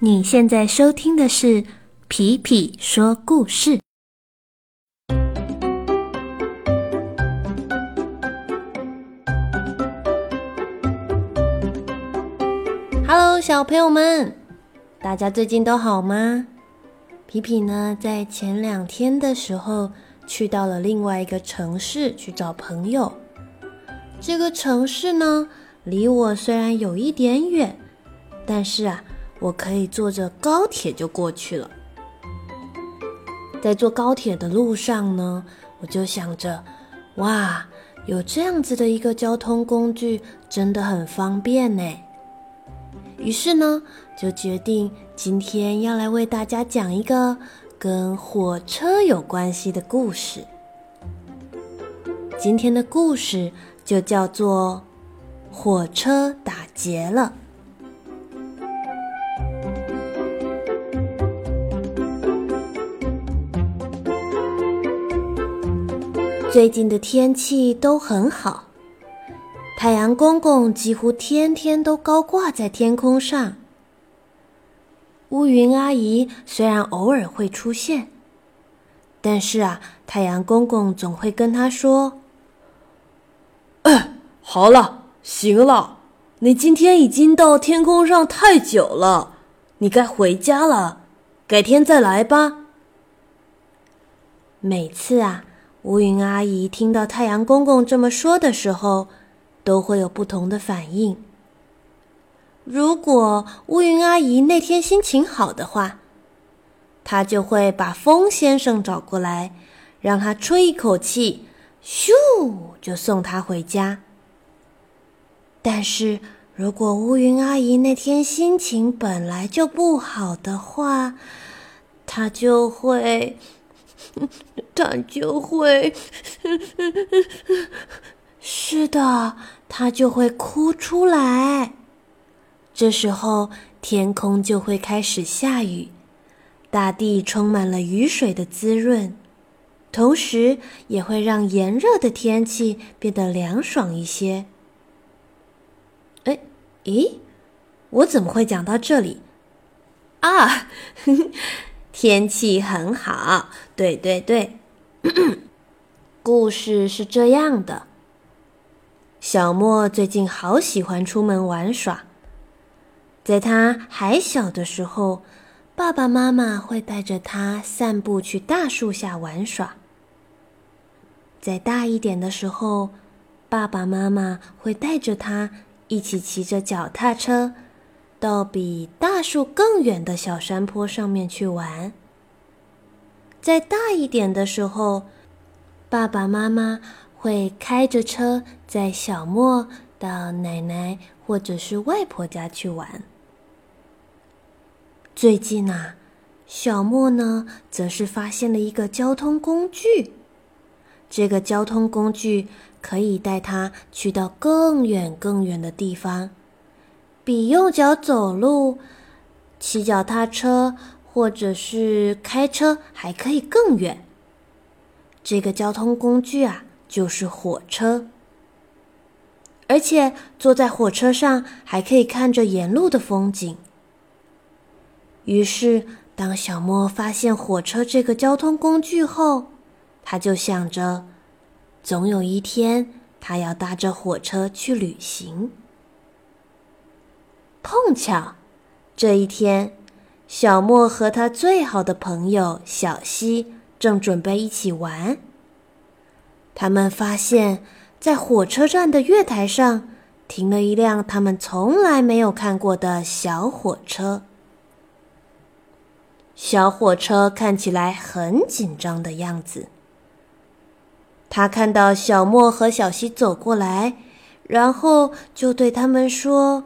你现在收听的是《皮皮说故事》。Hello，小朋友们，大家最近都好吗？皮皮呢，在前两天的时候去到了另外一个城市去找朋友。这个城市呢，离我虽然有一点远，但是啊。我可以坐着高铁就过去了。在坐高铁的路上呢，我就想着，哇，有这样子的一个交通工具，真的很方便呢。于是呢，就决定今天要来为大家讲一个跟火车有关系的故事。今天的故事就叫做《火车打劫了》。最近的天气都很好，太阳公公几乎天天都高挂在天空上。乌云阿姨虽然偶尔会出现，但是啊，太阳公公总会跟她说：“哎，好了，行了，你今天已经到天空上太久了，你该回家了，改天再来吧。”每次啊。乌云阿姨听到太阳公公这么说的时候，都会有不同的反应。如果乌云阿姨那天心情好的话，她就会把风先生找过来，让他吹一口气，咻就送他回家。但是如果乌云阿姨那天心情本来就不好的话，她就会。他就会，是的，他就会哭出来。这时候，天空就会开始下雨，大地充满了雨水的滋润，同时也会让炎热的天气变得凉爽一些。哎，咦，我怎么会讲到这里？啊！天气很好，对对对。故事是这样的：小莫最近好喜欢出门玩耍。在他还小的时候，爸爸妈妈会带着他散步去大树下玩耍。再大一点的时候，爸爸妈妈会带着他一起骑着脚踏车。到比大树更远的小山坡上面去玩。再大一点的时候，爸爸妈妈会开着车载小莫到奶奶或者是外婆家去玩。最近啊，小莫呢，则是发现了一个交通工具。这个交通工具可以带他去到更远更远的地方。比用脚走路、骑脚踏车或者是开车还可以更远。这个交通工具啊，就是火车。而且坐在火车上还可以看着沿路的风景。于是，当小莫发现火车这个交通工具后，他就想着，总有一天他要搭着火车去旅行。碰巧，这一天，小莫和他最好的朋友小西正准备一起玩。他们发现，在火车站的月台上停了一辆他们从来没有看过的小火车。小火车看起来很紧张的样子。他看到小莫和小西走过来，然后就对他们说。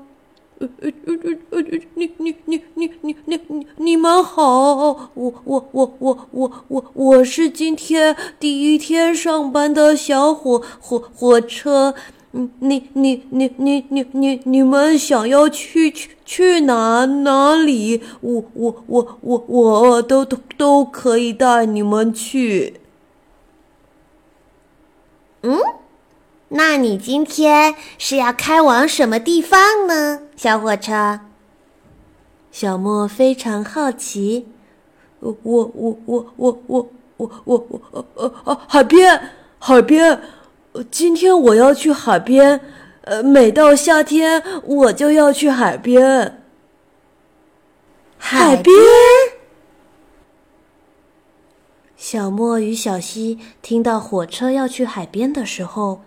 呃呃呃呃呃，你你你你你你你你们好，我我我我我我我是今天第一天上班的小火火火车，你你你你你你你你们想要去去去哪哪里？我我我我我都都都可以带你们去。嗯。那你今天是要开往什么地方呢，小火车？小莫非常好奇。我我我我我我我我呃呃呃海边海边，今天我要去海边。呃，每到夏天我就要去海边。海边。小莫与小溪听到火车要去海边的时候，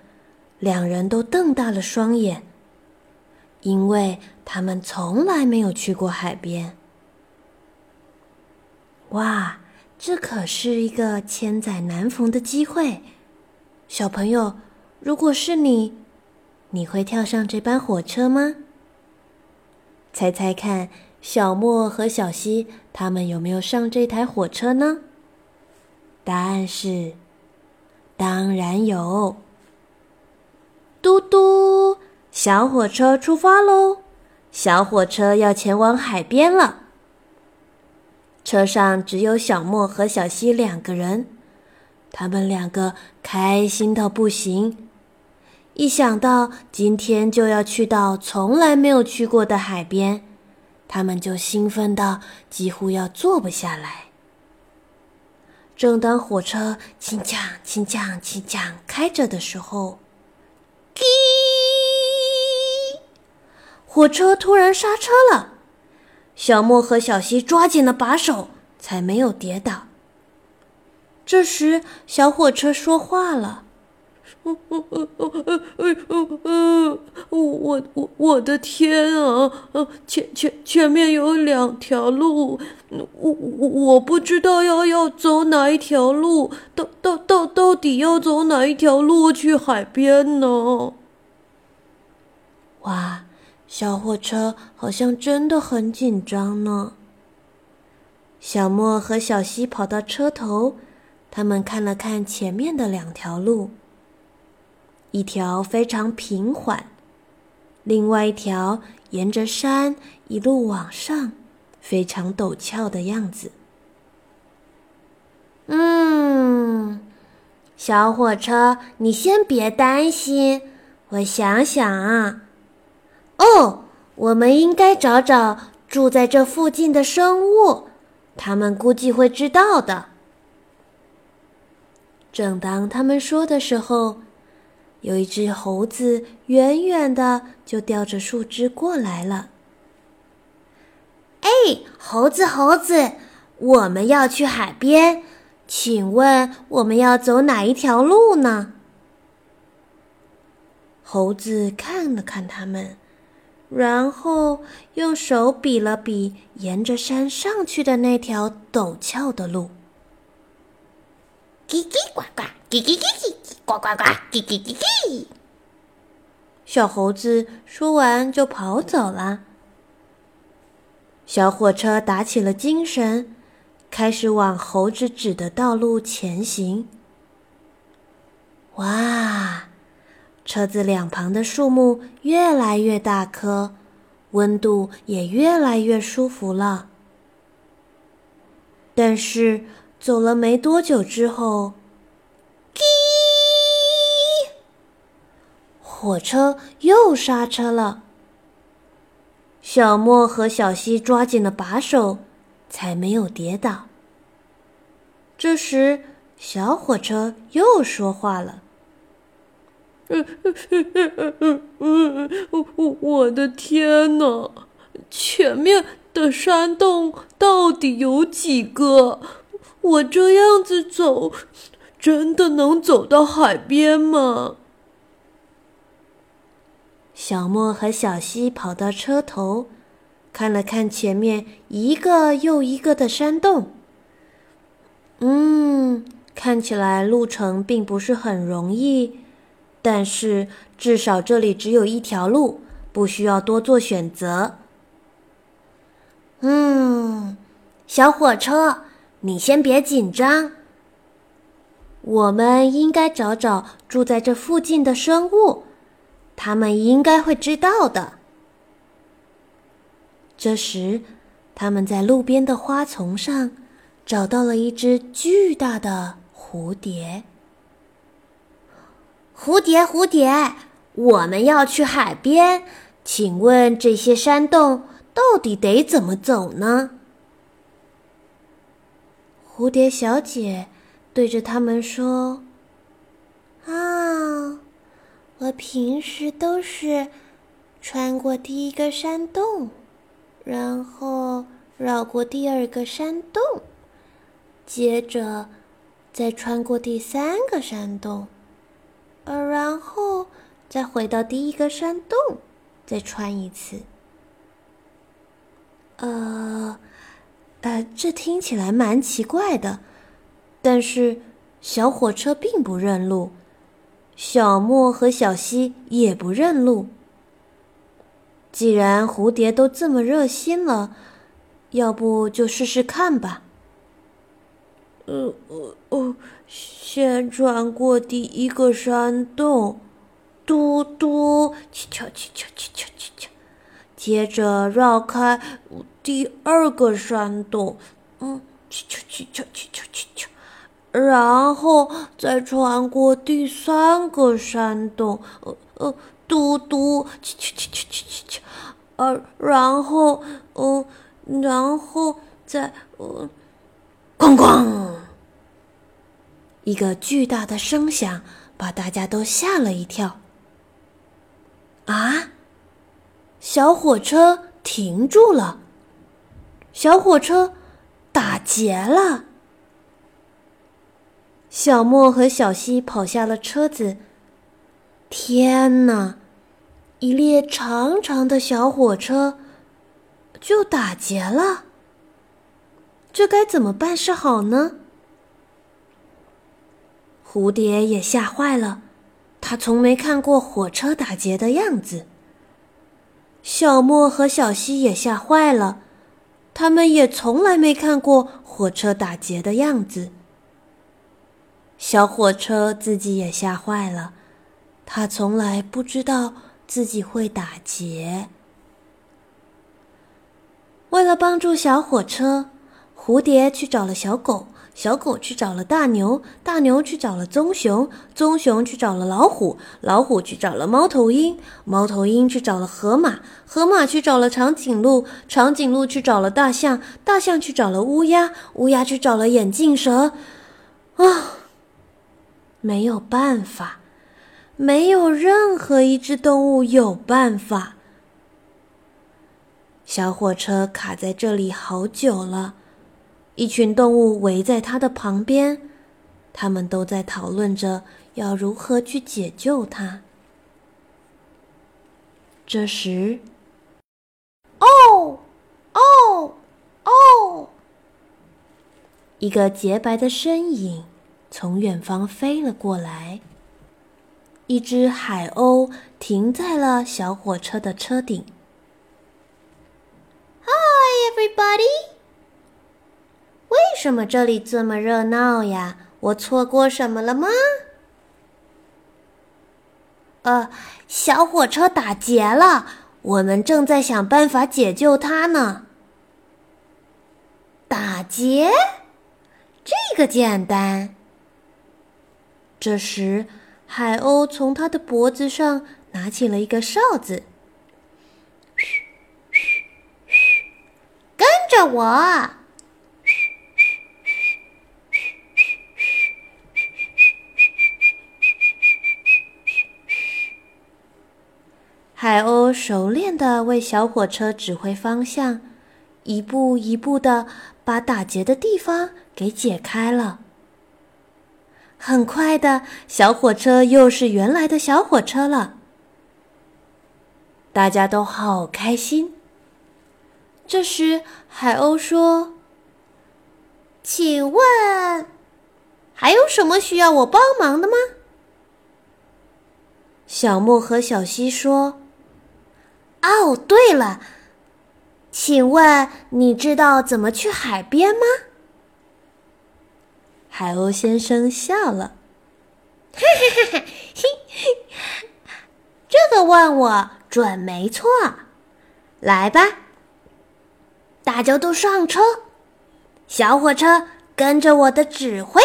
两人都瞪大了双眼，因为他们从来没有去过海边。哇，这可是一个千载难逢的机会！小朋友，如果是你，你会跳上这班火车吗？猜猜看，小莫和小溪他们有没有上这台火车呢？答案是，当然有。嘟嘟，小火车出发喽！小火车要前往海边了。车上只有小莫和小溪两个人，他们两个开心到不行。一想到今天就要去到从来没有去过的海边，他们就兴奋到几乎要坐不下来。正当火车轻降轻降轻降开着的时候，叽！火车突然刹车了。小莫和小西抓紧了把手，才没有跌倒。这时，小火车说话了：“我我我我我我我的天啊！前前前面有两条路，我我我不知道要要走哪一条路，到到到到底要走哪一条路去海边呢？”哇！小火车好像真的很紧张呢。小莫和小溪跑到车头，他们看了看前面的两条路，一条非常平缓，另外一条沿着山一路往上，非常陡峭的样子。嗯，小火车，你先别担心，我想想啊。哦，我们应该找找住在这附近的生物，他们估计会知道的。正当他们说的时候，有一只猴子远远的就叼着树枝过来了。哎，猴子，猴子，我们要去海边，请问我们要走哪一条路呢？猴子看了看他们。然后用手比了比沿着山上去的那条陡峭的路，叽叽呱呱，叽叽叽叽呱呱呱，叽叽叽叽。小猴子说完就跑走了。小火车打起了精神，开始往猴子指的道路前行。哇！车子两旁的树木越来越大棵，温度也越来越舒服了。但是走了没多久之后，叽！火车又刹车了。小莫和小溪抓紧了把手，才没有跌倒。这时，小火车又说话了。我 我的天哪！前面的山洞到底有几个？我这样子走，真的能走到海边吗？小莫和小溪跑到车头，看了看前面一个又一个的山洞。嗯，看起来路程并不是很容易。但是至少这里只有一条路，不需要多做选择。嗯，小火车，你先别紧张。我们应该找找住在这附近的生物，他们应该会知道的。这时，他们在路边的花丛上找到了一只巨大的蝴蝶。蝴蝶，蝴蝶，我们要去海边，请问这些山洞到底得怎么走呢？蝴蝶小姐对着他们说：“啊，我平时都是穿过第一个山洞，然后绕过第二个山洞，接着再穿过第三个山洞，然后再回到第一个山洞，再穿一次。呃。”呃，这听起来蛮奇怪的，但是小火车并不认路，小莫和小西也不认路。既然蝴蝶都这么热心了，要不就试试看吧。呃呃哦，先穿过第一个山洞，嘟嘟，叽敲叽敲叽敲叽敲，接着绕开。第二个山洞，嗯，去去去去去去去去，然后再穿过第三个山洞，呃呃，嘟嘟，去去去去去去，呃，然后，嗯，然后再，呃，咣咣，一个巨大的声响把大家都吓了一跳。啊，小火车停住了。小火车打劫了，小莫和小西跑下了车子。天哪！一列长长的小火车就打劫了，这该怎么办是好呢？蝴蝶也吓坏了，他从没看过火车打劫的样子。小莫和小西也吓坏了。他们也从来没看过火车打劫的样子。小火车自己也吓坏了，他从来不知道自己会打劫。为了帮助小火车，蝴蝶去找了小狗。小狗去找了大牛，大牛去找了棕熊，棕熊去找了老虎，老虎去找了猫头鹰，猫头鹰去找了河马，河马去找了长颈鹿，长颈鹿去找了大象，大象去找了乌鸦，乌鸦去找了眼镜蛇。啊，没有办法，没有任何一只动物有办法。小火车卡在这里好久了。一群动物围在它的旁边，他们都在讨论着要如何去解救它。这时，哦，哦，哦！一个洁白的身影从远方飞了过来。一只海鸥停在了小火车的车顶。Hi, everybody! 什么这里这么热闹呀？我错过什么了吗？呃，小火车打劫了，我们正在想办法解救它呢。打劫？这个简单。这时，海鸥从他的脖子上拿起了一个哨子，跟着我。海鸥熟练的为小火车指挥方向，一步一步的把打结的地方给解开了。很快的小火车又是原来的小火车了，大家都好开心。这时，海鸥说：“请问，还有什么需要我帮忙的吗？”小莫和小西说。哦，对了，请问你知道怎么去海边吗？海鸥先生笑了，哈哈哈哈嘿，这个问我准没错。来吧，大家都上车，小火车跟着我的指挥，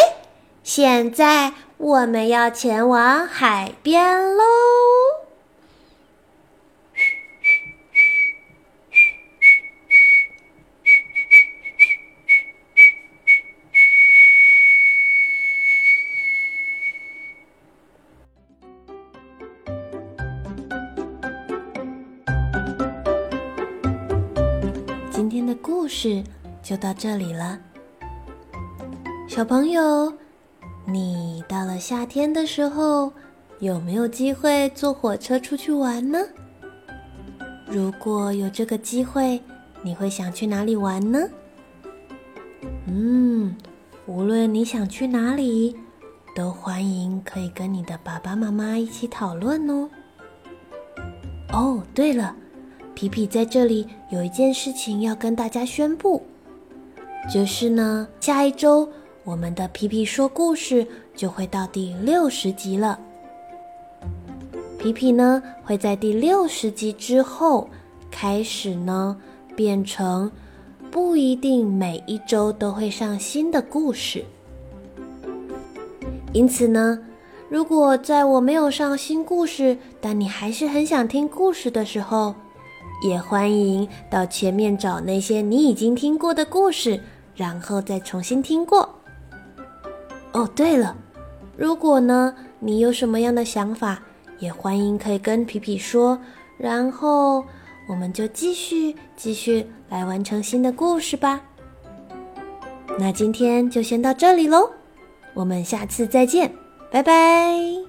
现在我们要前往海边喽。事就到这里了。小朋友，你到了夏天的时候，有没有机会坐火车出去玩呢？如果有这个机会，你会想去哪里玩呢？嗯，无论你想去哪里，都欢迎可以跟你的爸爸妈妈一起讨论哦。哦，对了，皮皮在这里有一件事情要跟大家宣布，就是呢，下一周我们的皮皮说故事就会到第六十集了。皮皮呢会在第六十集之后开始呢变成。不一定每一周都会上新的故事，因此呢，如果在我没有上新故事，但你还是很想听故事的时候，也欢迎到前面找那些你已经听过的故事，然后再重新听过。哦，对了，如果呢你有什么样的想法，也欢迎可以跟皮皮说，然后。我们就继续继续来完成新的故事吧。那今天就先到这里喽，我们下次再见，拜拜。